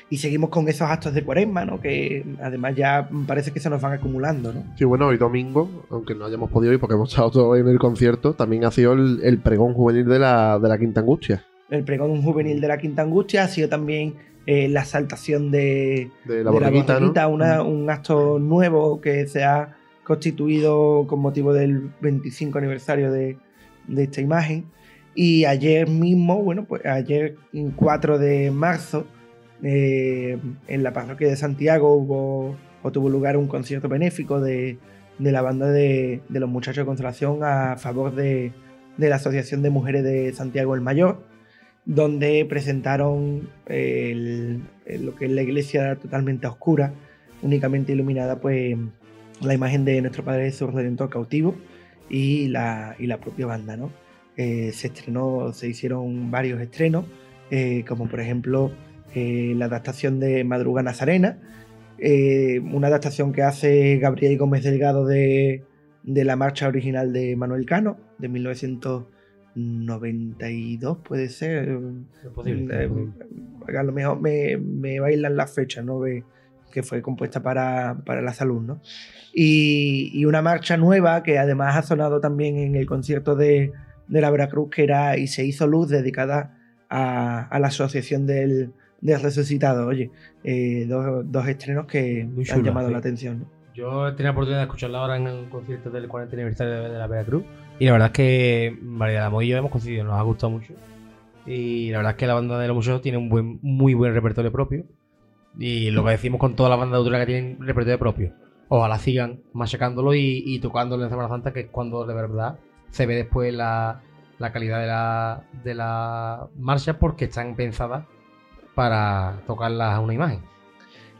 Y seguimos con esos actos de cuaresma, ¿no? Que además ya parece que se nos van acumulando, ¿no? Sí, bueno, hoy domingo, aunque no hayamos podido ir porque hemos estado todos en el concierto, también ha sido el, el pregón juvenil de la, de la Quinta Angustia. El pregón juvenil de la Quinta Angustia ha sido también eh, la saltación de, De la de una- un acto nuevo que se ha constituido con motivo del 25 aniversario de, de esta imagen. Y ayer mismo, bueno, pues ayer mm, 4 de marzo, eh, en la parroquia de Santiago hubo o tuvo lugar un concierto benéfico de, de la banda de, de los muchachos de Consolación a favor de, de la Asociación de Mujeres de Santiago el Mayor, donde presentaron lo que es la iglesia totalmente oscura, únicamente iluminada, pues la imagen de nuestro Padre Jesús Redentor cautivo y la, y la propia banda, ¿no? Eh, se estrenó, se hicieron varios estrenos, eh, como por ejemplo eh, la adaptación de Madruga Nazarena, eh, una adaptación que hace Gabriel Gómez Delgado de, de la marcha original de Manuel Cano, de 1992, puede ser. Es posible, Eh, es posible. a lo mejor me, me bailan las fechas, ¿no? Que fue compuesta para, para la salud, ¿no? Y, y una marcha nueva que además ha sonado también en el concierto de, de la Veracruz, que era Y se hizo luz, dedicada a, a la Asociación del, del Resucitado. Oye, eh, dos, dos estrenos que Muy han chulo, llamado sí. la atención, ¿no? Yo tenía la oportunidad de escucharla ahora en un concierto del 40 aniversario de, de la Veracruz. Y la verdad es que María Damo y yo hemos coincidido, nos ha gustado mucho. Y la verdad es que la banda de los museos tiene un buen, muy buen repertorio propio. Y lo que decimos con toda la banda de Utrera que tienen repertorio propio. Ojalá sigan machacándolo y, y tocándolo en Semana Santa, que es cuando de verdad se ve después la, la calidad de la, de la marcha, porque están pensadas para tocarlas a una imagen.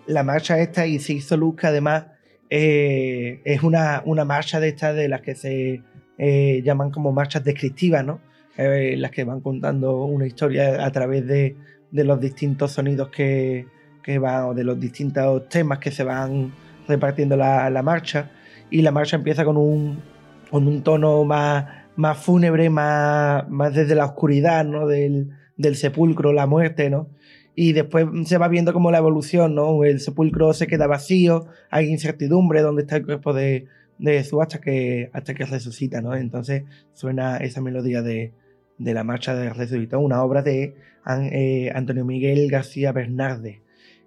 la marcha esta y se hizo luz que además eh, es una, una marcha de estas de las que se eh, llaman como marchas descriptivas, ¿no? Eh, las que van contando una historia a través de, de los distintos sonidos que, que van, o de los distintos temas que se van repartiendo la, la marcha. Y la marcha empieza con un, con un tono más, más fúnebre, más, más desde la oscuridad, ¿no? Del, del sepulcro, la muerte, ¿no? Y después se va viendo como la evolución, ¿no? El sepulcro se queda vacío, hay incertidumbre dónde está el cuerpo de, de Jesús hasta que, hasta que resucita, ¿no? Entonces suena esa melodía de, de la marcha de resucitó, una obra de eh, Antonio Miguel García Bernarde,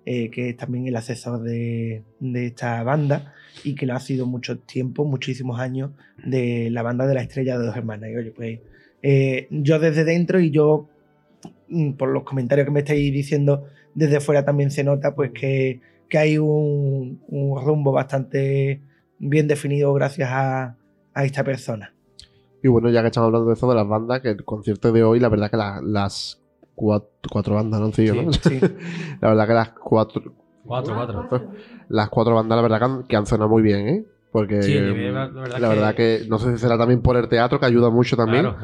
eh, que es también el asesor de, de esta banda y que lo ha sido mucho tiempo, muchísimos años, de la banda de la estrella de dos hermanas. Y oye, pues eh, yo desde dentro y yo por los comentarios que me estáis diciendo desde fuera también se nota pues que, que hay un, un rumbo bastante bien definido gracias a, a esta persona. Y bueno, ya que estamos hablando de eso de las bandas, que el concierto de hoy, la verdad que la- las cuatro, cuatro bandas, ¿no? Sí, ¿no? Sí. <laughs> La verdad que las cuatro, Cuatro, cuatro. las cuatro bandas, la verdad que han, que han sonado muy bien, ¿eh? Porque Sí, la verdad la verdad que... no sé si será también por el teatro, que ayuda mucho también, Claro,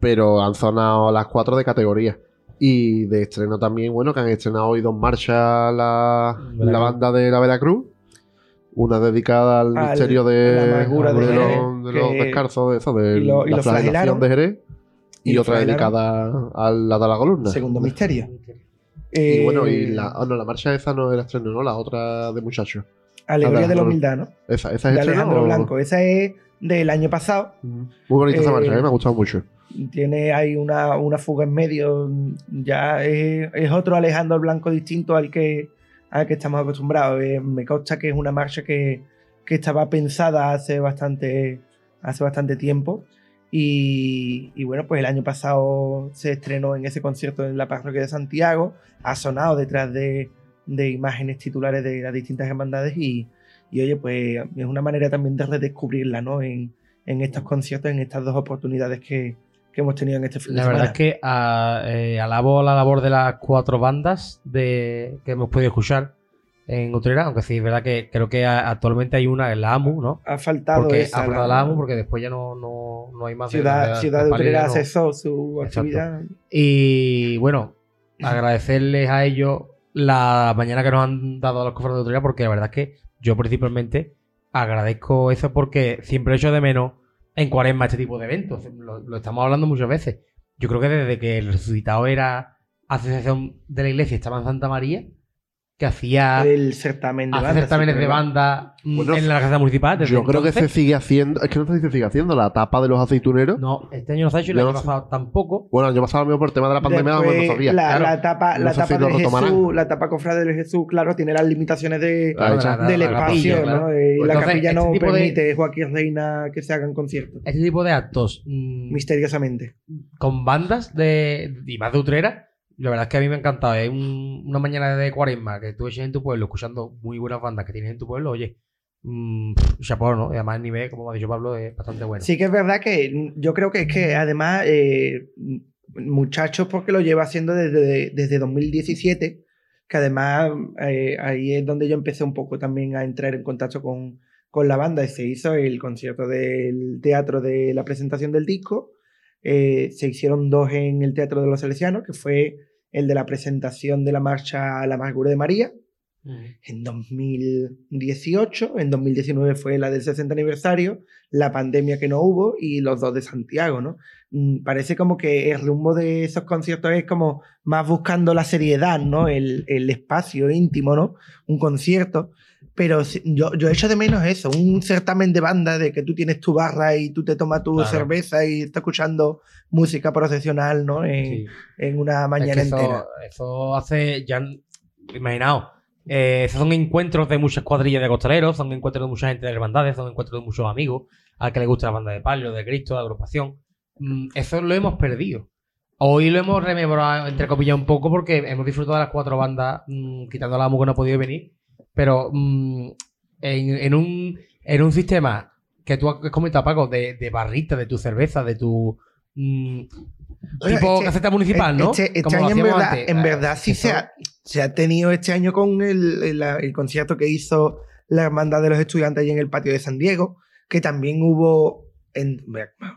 pero han sonado las cuatro de categoría. Y de estreno también, bueno, que han estrenado hoy dos marchas la, la banda de la Veracruz. Una dedicada al Al- misterio de, la amargura de de los, de los que- descalzos, de eso, de y lo- y la flagelación de Jerez. Y, otra dedicada a la de la columna. Segundo misterio. Y Eh, bueno, y la, ah, no, la marcha esa no era estreno, ¿no? La otra de muchachos. Alegoría de la humildad, ¿no? Esa, esa es De estreno. Alejandro o- Blanco. Esa es del año pasado. Muy bonita esa Eh, marcha, ¿eh? me ha gustado mucho. Tiene ahí una, una fuga en medio. Ya es, es otro Alejandro Blanco distinto al que, al que estamos acostumbrados. Eh, me consta que es una marcha que, que estaba pensada hace bastante, hace bastante tiempo. Y, y bueno, pues el año pasado se estrenó en ese concierto en la parroquia de Santiago. Ha sonado detrás de, de imágenes titulares de las distintas hermandades. Y, y oye, pues es una manera también de redescubrirla, ¿no? En, en estos conciertos, en estas dos oportunidades que, que hemos tenido en este fin de La semana. verdad es que a- eh, alabo la labor de las cuatro bandas de, que hemos podido escuchar en Utrera, aunque sí es verdad que creo que a- actualmente hay una en la AMU, ¿no? ha faltado Porque esa, ha faltado la- la AMU porque después ya no, no, no hay más. Ciudad, de- Ciudad de Utrera no- cesó su Exacto. actividad. Y bueno, agradecerles a ellos la mañana que nos han dado a los cofres de Utrera porque la verdad es que yo principalmente agradezco eso porque siempre echo de menos en cuaresma este tipo de eventos. Lo, lo estamos hablando muchas veces. Yo creo que desde que el resucitado era asociación de la iglesia estaba en Santa María, que hacía, El certamen de hace bandas. certámenes sí, de banda mm, Bueno, en la casa municipal. desde Yo creo que se sigue haciendo. Es que no sé si se sigue haciendo la tapa de los aceituneros. No, este año no se ha hecho y el año pasado tampoco. Bueno, el año pasado mismo por el tema de la pandemia Después, no sabía. la, Claro. la etapa, No la sé etapa si. Jesús, la etapa cofrade de Jesús, claro, tiene las limitaciones de, Claro, de la- del espacio, capilla, ¿no? claro. Eh, Pues la entonces, capilla este no tipo de- permite, Joaquín Reina, que se hagan conciertos. Este tipo de actos mm, Misteriosamente. con bandas de y más de Utrera, la verdad es que a mí me ha encantado. Es un- una mañana de cuaresma que tú eches en tu pueblo escuchando muy buenas bandas que tienes en tu pueblo, oye, mm, chapó, ¿no? Y además el nivel, como ha dicho Pablo, es bastante bueno. Sí que es verdad que yo creo que es que además, eh, muchachos, porque lo lleva haciendo desde, desde 2017, que además eh, ahí es donde yo empecé un poco también a entrar en contacto con, con la banda y se hizo el concierto del teatro de la presentación del disco. Eh, se hicieron dos en el Teatro de los Salesianos, que fue el de la presentación de la marcha a la Amargura de María, en 2018, en 2019 fue la del 60 aniversario, la pandemia que no hubo y los dos de Santiago, ¿no? Mm, Parece como que el rumbo de esos conciertos es como más buscando la seriedad, ¿no? El, el espacio íntimo, ¿no? Un concierto. Pero yo, yo echo de menos eso, un certamen de banda de que tú tienes tu barra y tú te tomas tu Claro. cerveza y estás escuchando música procesional, ¿no? En, Sí. en una Es mañana que eso, entera. eso hace ya, imaginaos, eh, esos son encuentros de muchas cuadrillas de costaleros, son encuentros de mucha gente de hermandades, son encuentros de muchos amigos, al que le gusta la banda de Palio, de Cristo, de agrupación. Mm, eso lo hemos perdido. Hoy lo hemos rememorado, entre comillas, un poco porque hemos disfrutado de las cuatro bandas, mm, quitando a la que no ha podido venir, pero mm, en, en un, en un sistema que tú has comentado, Paco, de, de barrita, de tu cerveza, de tu... mm, tipo este- caseta municipal, ¿no? Este, este Como año en verdad, antes. en verdad sí se ha, se ha tenido este año con el, el- el concierto que hizo la Hermandad de los Estudiantes allí en el patio de San Diego, que también hubo en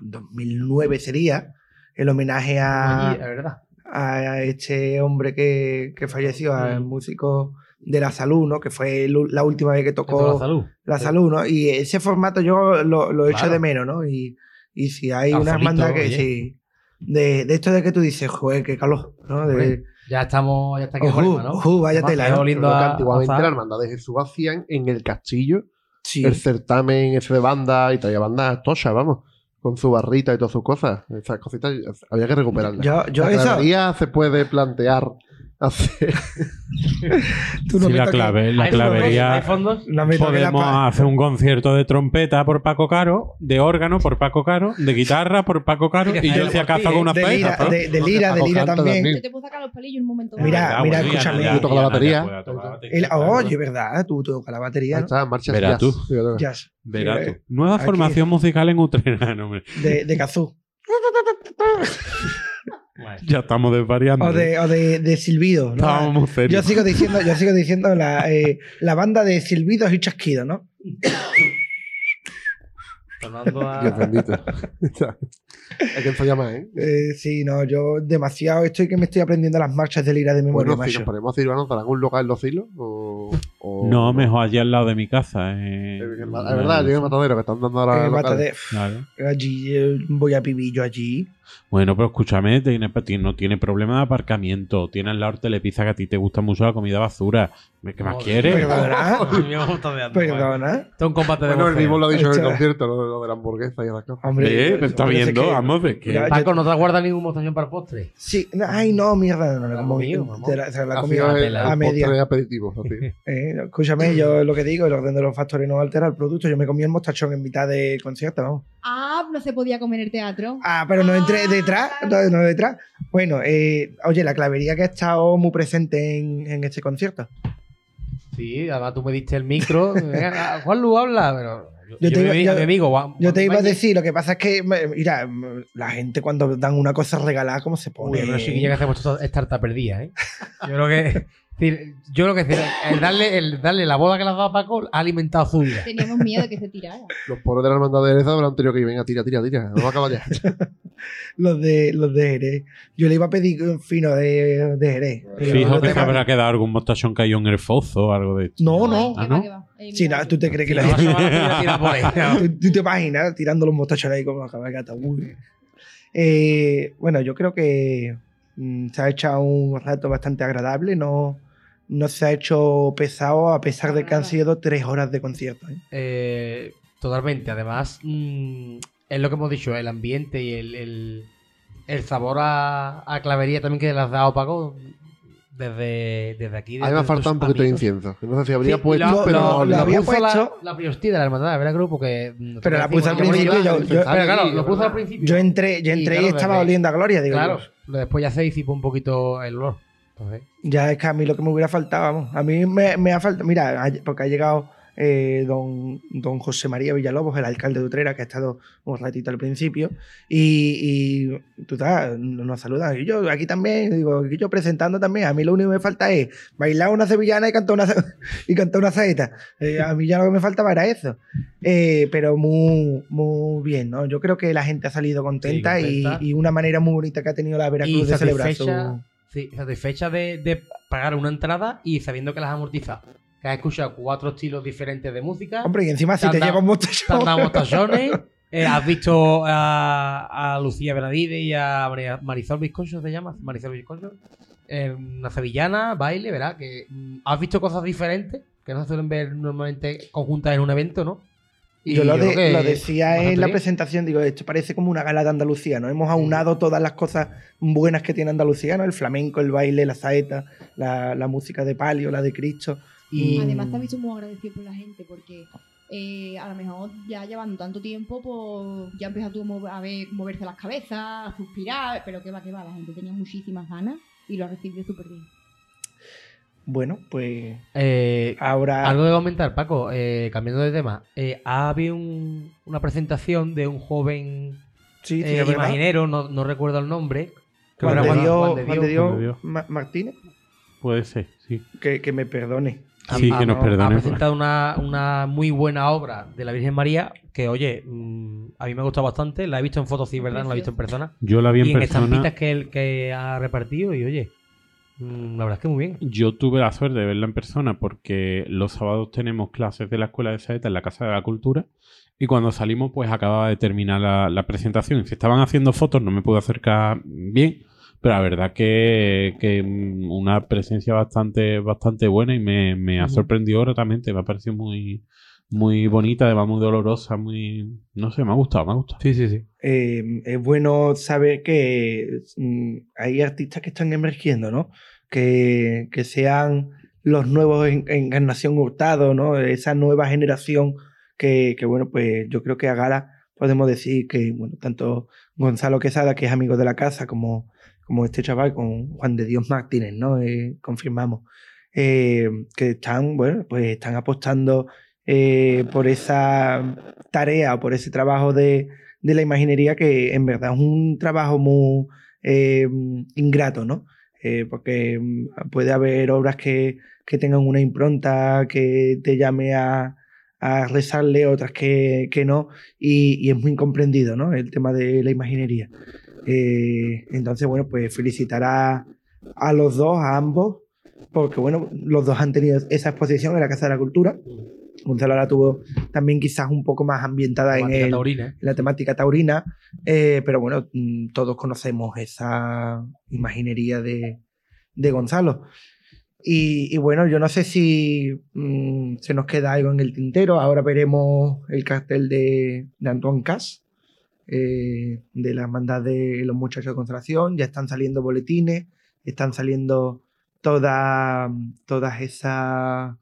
2009 sería el homenaje a, Allí, es verdad. a este hombre que, que falleció, al Mm. músico de la salud, ¿no? Que fue el- la última vez que tocó la salud. la salud, ¿no? Y ese formato yo lo, lo echo Claro. de menos, ¿no? Y, y si hay una Alfolito, hermandad que oye. sí. De, de esto de que tú dices, joder, qué calor, ¿no? De, Hombre, Ya estamos, ya está aquí Ojú, Cuaresma, ¿no? ojú, vaya tela, ¿no? Pero que a- antiguamente a la hermandad de Jesús hacían en el castillo sí. el certamen ese de banda y traía bandas tochas, vamos, con su barrita y todas sus cosas. Esas cositas había que recuperarlas. Yo, yo la eso. se puede plantear hacer. <laughs> Tú no Sí, la, clave, la clavería. Podemos hacer un concierto de trompeta por Paco Caro, de órgano por Paco Caro, de guitarra por Paco Caro, y yo si acaso hago una de lira, paella. de, de lira, de lira también. también. Yo te puedo sacar los palillos en un momento. Mira, dado. mira, escúchame. Yo toco la batería. El- oye, ¿verdad? Tú tocas la batería, Ahí está, marcha Verás tú. Verás tú. Nueva formación musical en Utrera. <laughs> De, de Kazoo. <laughs> ya estamos desvariando. O de, o de, de silbido, ¿no? Estábamos muy Yo sigo diciendo, yo sigo diciendo la, eh, la banda de silbidos y chasquidos, ¿no? Sonando a- Dios bendito. <laughs> Hay que ensayar más, ¿eh? Eh, sí, no, yo demasiado estoy que me estoy aprendiendo las marchas del ira de memoria, Bueno, si nos ponemos a Silvano, ¿te algún lugar en los hilos? O, o- No, mejor allí al lado de mi casa. eh. Es verdad, llega el matadero que están dando ahora. Eh. Matadero. Claro. Allí eh, voy a pibillo allí. Bueno, pero escúchame, tiene, no tiene problema de aparcamiento. Tiene al lado Telepizza que a ti te gusta mucho la comida basura. ¿Qué más quieres? Perdona, Me gusta de antes, perdona. Esto es un combate de Bueno, el mismo lo ha dicho en el concierto, lo de, lo de la hamburguesa y las cosas. Hombre, Eh, eso está viendo, que- vamos, de que- Paco, ¿no te guardas ningún mostación para postre? Sí, no, ay no, mierda, no comido, bien. mamá. Se la, se sido a, el, el media. postre aperitivo. <laughs> Eh, escúchame, yo lo que digo, el orden de los factores no altera el producto. Yo me comí el mostachón en mitad de concierto, vamos. Ah, no se podía comer el teatro. Ah, pero no entré Ah, detrás, no, no detrás. Bueno, eh, oye, la clavería que ha estado muy presente en, en este concierto. Sí, además tú me diste el micro. <laughs> Juan Lu habla, pero. Yo, Yo te iba- yo- a mi amigo, Juan- Yo te iba a decir, lo que pasa es que, me- mira, la gente cuando dan una cosa regalada, ¿cómo se Uy, pone? pero sí que ya que hacemos esto es tarta perdida, ¿eh? Yo creo que. Yo creo que el, darle, el darle la boda que le has dado a Paco ha alimentado su vida. Teníamos miedo de que se tirara. <laughs> Los pobres de la hermandad de Ereza habrán tenido que ir, venga, tira, tira, tira. No va a acabar ya. <laughs> Los de, los de Jerez. Yo le iba a pedir un fino de, de Jerez. Fijo no que te- se habrá quedado algún mostachón caído en el fozo o algo de esto. No, no. Ah, ¿Qué va, ¿no? tú te crees que La ahí. <laughs> ¿Tú, tú te imaginas tirando los mostachones ahí como la cabalgata. Eh, bueno, yo creo que mm, se ha hecho un rato bastante agradable. No, no se ha hecho pesado a pesar de que han sido tres horas de concierto. ¿eh? Eh, totalmente. Además, mm, es lo que hemos dicho, el ambiente y el, el, el sabor a, a clavería también que le has dado, Paco, desde, desde aquí. A mí me desde ha faltado tus un poquito de incienso. que No sé si habría Sí, puesto, lo- pero. lo- lo la había puso puesto- la, la priostía de la hermandad Cruz porque... mm, Pero la puse al principio, yo- yo- Pero claro, lo ¿verdad? puso al principio. Yo entré, yo Y entré y, claro, estaba desde- oliendo a gloria. Digo, Claro, después ya se disipó un poquito el olor. Ya es que a mí lo que me hubiera faltado, vamos. A mí me, me ha faltado. Mira, porque ha llegado eh, don, don José María Villalobos, el alcalde de Utrera, que ha estado un ratito al principio. Y, y tú estás, nos saludas. Y yo aquí también, digo, aquí yo presentando también. A mí lo único que me falta es bailar una sevillana y cantar una, <laughs> y cantar una saeta. Eh, a mí ya lo que me faltaba era eso. Eh, pero muy, muy bien, ¿no? Yo creo que la gente ha salido contenta, y- contenta. Y, una manera muy bonita que ha tenido la Veracruz de celebrar su. Satisfecha, de, de pagar una entrada y sabiendo que las has amortizado. Que has escuchado cuatro estilos diferentes de música. Hombre, y encima si Te te llevas mostachones, eh, has visto a, a Lucía Benavide y a Marisol Visconcho, ¿se llama? Marisol Visconcho. Eh, una sevillana, baile, ¿verdad? Que mm, has visto cosas diferentes que no se suelen ver normalmente conjuntas en un evento, ¿no? Y yo lo, de- que lo decía en la bien. presentación, digo, esto parece como una gala de Andalucía, ¿no? Hemos aunado todas las cosas buenas que tiene Andalucía, ¿no? El flamenco, el baile, la saeta, la, la música de palio, la de Cristo. Y Además, te has visto muy agradecido por la gente porque eh, a lo mejor ya llevando tanto tiempo, pues ya empiezas tú a ver moverse las cabezas, a suspirar, pero que va, que va, la gente tenía muchísimas ganas y lo ha recibido súper bien. Bueno, pues eh, ahora... Algo de comentar, Paco, eh, cambiando de tema. Eh, ha habido un- una presentación de un joven sí, sí, eh, imaginero, no, no recuerdo el nombre. Juan que de era Dios, Juan de Juan de Dios. Juan de Dios Dios. Ma- Martínez, Puede ser, sí. que, que me perdone. Ha- Sí, ha- que nos Ha perdone. presentado una, una muy buena obra de la Virgen María que, oye, mm, a mí me ha gustado bastante. La he visto en fotos, sí, ¿verdad? No la he visto en persona. Yo la vi en y en persona. estampitas que, él- que ha repartido y, oye, la verdad es que muy bien. Yo tuve la suerte de verla en persona porque los sábados tenemos clases de la Escuela de Saeta en la Casa de la Cultura y cuando salimos pues acababa de terminar la, la presentación. Se estaban haciendo fotos, no me pude acercar bien, pero la verdad que, que mm, una presencia bastante bastante buena y me, me ha sorprendido gratamente, me ha parecido muy muy bonita, además muy dolorosa, muy... no sé, me ha gustado, me ha gustado. Sí, sí, sí. eh, es bueno saber que mm, hay artistas que están emergiendo, ¿no? Que, que sean los nuevos en, Encarnación Hurtado, ¿no? Esa nueva generación que, que, bueno, pues yo creo que a Gala podemos decir que, bueno, tanto Gonzalo Quesada, que es amigo de la casa, como, como este chaval con Juan de Dios Martínez, ¿no? Eh, confirmamos. eh, que están, bueno, pues están apostando eh, por esa tarea o por ese trabajo de, de la imaginería que en verdad es un trabajo muy eh, ingrato, ¿no? Eh, porque mm, puede haber obras que, que tengan una impronta que te llame a, a rezarle, otras que, que no, y, y es muy comprendido, ¿no? El tema de la imaginería. Entonces, bueno, pues felicitar a, a los dos, a ambos, porque bueno, los dos han tenido esa exposición en la Casa de la Cultura. Gonzalo la tuvo también quizás un poco más ambientada en, el- en la temática taurina, eh, pero bueno, mm, todos conocemos esa imaginería de, de Gonzalo. Y, y bueno, yo no sé si mm, se nos queda algo en el tintero. Ahora veremos el cartel de, de Antoine Cass, eh, de la hermandad de los muchachos de constelación. Ya están saliendo boletines, están saliendo toda- todas esas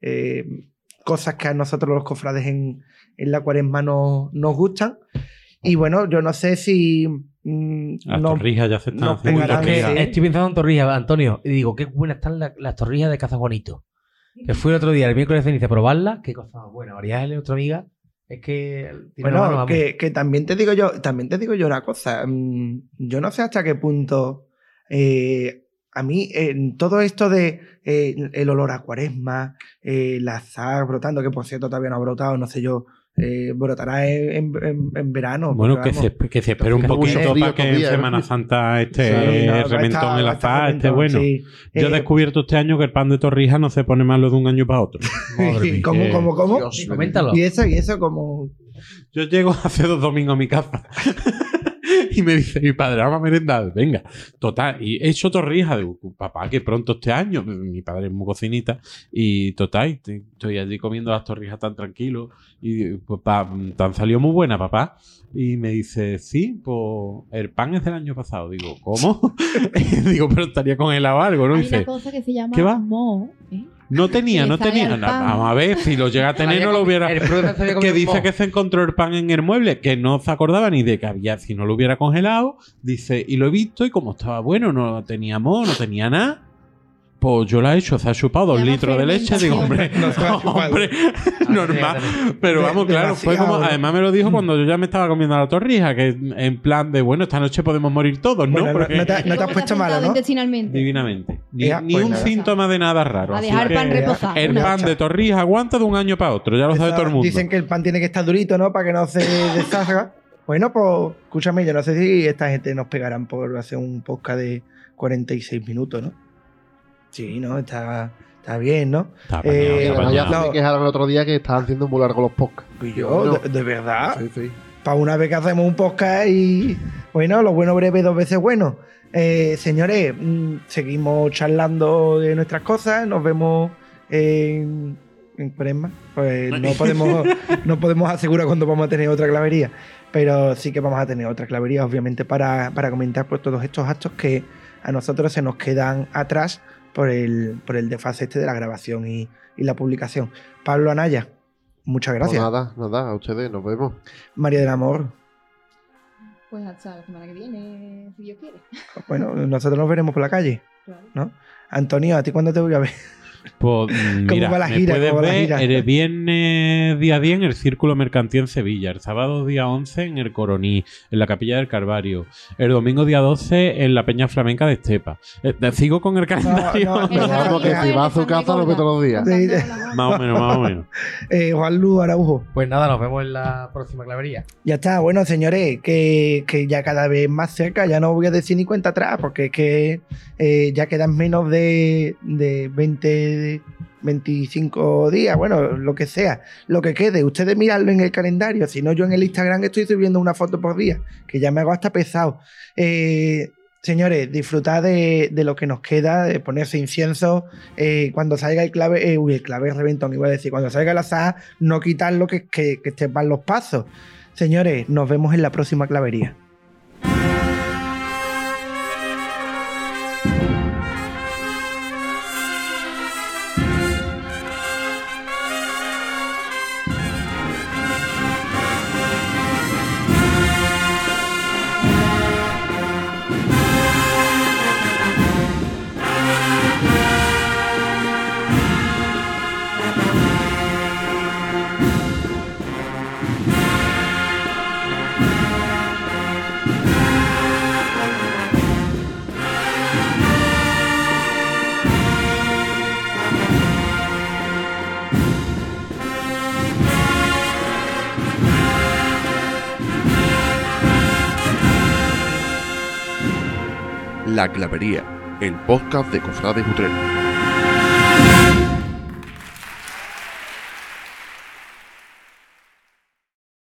eh, cosas que a nosotros los cofrades en, en la cuaresma no- nos gustan. Y bueno, yo no sé si... mm, Las no- torrijas ya se están nos haciendo. torrijas. Estoy pensando en torrijas, Antonio, y digo, qué buenas están la- las torrijas de Caza Juanito. Que fui el otro día, el miércoles de ceniza, a probarlas. Qué cosa más buena. María L, otra amiga, es que. Bueno, que, que también te digo yo, también te digo yo una cosa. mm, Yo no sé hasta qué punto eh, a mí en todo esto de eh, el olor a cuaresma, eh, la azar brotando, que por cierto todavía no ha brotado, no sé yo, eh, brotará en, en- verano. Bueno, que vamos, se, que se espere un poquito frío para que en. Semana Santa este sí, no, reventón estar- el azar esté bueno. sí. Yo he Eh, descubierto este año que el pan de torrija no se pone malo de un año para otro. <laughs> Madre. ¿Cómo, cómo, cómo? Dios coméntalo. Y eso, y eso como... Yo llego hace dos domingos a mi casa <laughs> <laughs> y me dice mi padre, vamos a merendar, venga. Total, y he hecho torrija. Digo, papá, que pronto este año. Mi padre es muy cocinita. Y total, estoy allí comiendo las torrijas tan tranquilo. Y pues, pa- te han salido muy buenas, papá. Y me dice, sí, pues el pan es del año pasado. Digo, ¿cómo? <laughs> Digo, pero estaría congelado algo, ¿no? Hay Dice, una cosa que se llama ¿qué va? mo, ¿eh? No tenía, no tenía. vamos a ver, si lo llega a tener no lo hubiera... Que <laughs> dice que se encontró el pan en el mueble, que no se acordaba ni de que había, si no lo hubiera congelado. Dice, y lo he visto, y como estaba bueno, no tenía moho, no tenía nada. Pues yo la he hecho, se ha chupado dos litros de leche. Digo, hombre, <laughs> No se hombre, <laughs> normal. Pero vamos, claro, fue como. Además, me lo dijo cuando yo ya me estaba comiendo la torrija, que en plan de, bueno, esta noche podemos morir todos, ¿no? Bueno, no- Porque no te- no te has ¿Cómo puesto malo, sentado ¿no? Intestinalmente. divinamente. Ni, Ya, ni pues un nada. síntoma de nada raro. A dejar pan reposar. El pan de torrija aguanta de un año para otro, ya lo sabe todo el mundo. Dicen que el pan tiene que estar durito, ¿no? Para que no se deshaga. Bueno, pues escúchame, yo no sé si esta gente nos pegarán por hacer un podcast de 46 minutos, ¿no? Sí, ¿no? Está, está bien, ¿no? Está Eh, apañado, apañado. se quejaron el otro día que estaban haciendo muy largos los podcasts. Y yo, de, de verdad, Sí, sí. para una vez que hacemos un podcast y, bueno, lo bueno breve, dos veces bueno. Eh, señores, mm, seguimos charlando de nuestras cosas, nos vemos en, en. Pues no podemos, <laughs> no podemos asegurar cuándo vamos a tener otra clavería, pero sí que vamos a tener otra clavería, obviamente, para, para comentar pues, todos estos actos que a nosotros se nos quedan atrás por el, por el desfase este de la grabación y, y la publicación. Pablo Anaya, muchas Pues gracias. nada, nada, a ustedes, nos vemos. María del Amor, Pues hasta la semana que viene, si Dios quiere. Bueno, nosotros nos veremos por la calle, Claro. ¿no? Antonio, ¿a ti cuándo te voy a ver? Pues, <laughs> ¿Cómo mira, va la me gira? puedes ¿Cómo va la ver gira? el viernes día 10 en el Círculo Mercantil en Sevilla, el sábado día 11 en el Coroní, en la Capilla del Carvario, el domingo día 12 en la Peña Flamenca de Estepa. Eh, sigo con el calendario. no, Pero no, vamos, que no, si va a su casa lo ve todos los días. Sí, más o menos, más o menos. <laughs> Eh, Juan Lu Araujo. Pues nada, nos vemos en la próxima clavería. Ya está, bueno, señores, que, que ya cada vez más cerca, ya no voy a decir ni cuenta atrás, porque es que eh, ya quedan menos de, de 20, 25 días, bueno, lo que sea, lo que quede. Ustedes miradlo en el calendario, si no, yo en el Instagram estoy subiendo una foto por día, que ya me hago hasta pesado. Eh, Señores, disfrutad de, lo que nos queda, de ponerse incienso. eh, cuando salga el clave, eh, uy, el clave reventón, iba a decir, cuando salga la sal, no quitarlo que, que, que estén los pasos. Señores, nos vemos en la próxima clavería. La Clavería, el podcast de Cofrades Utrera.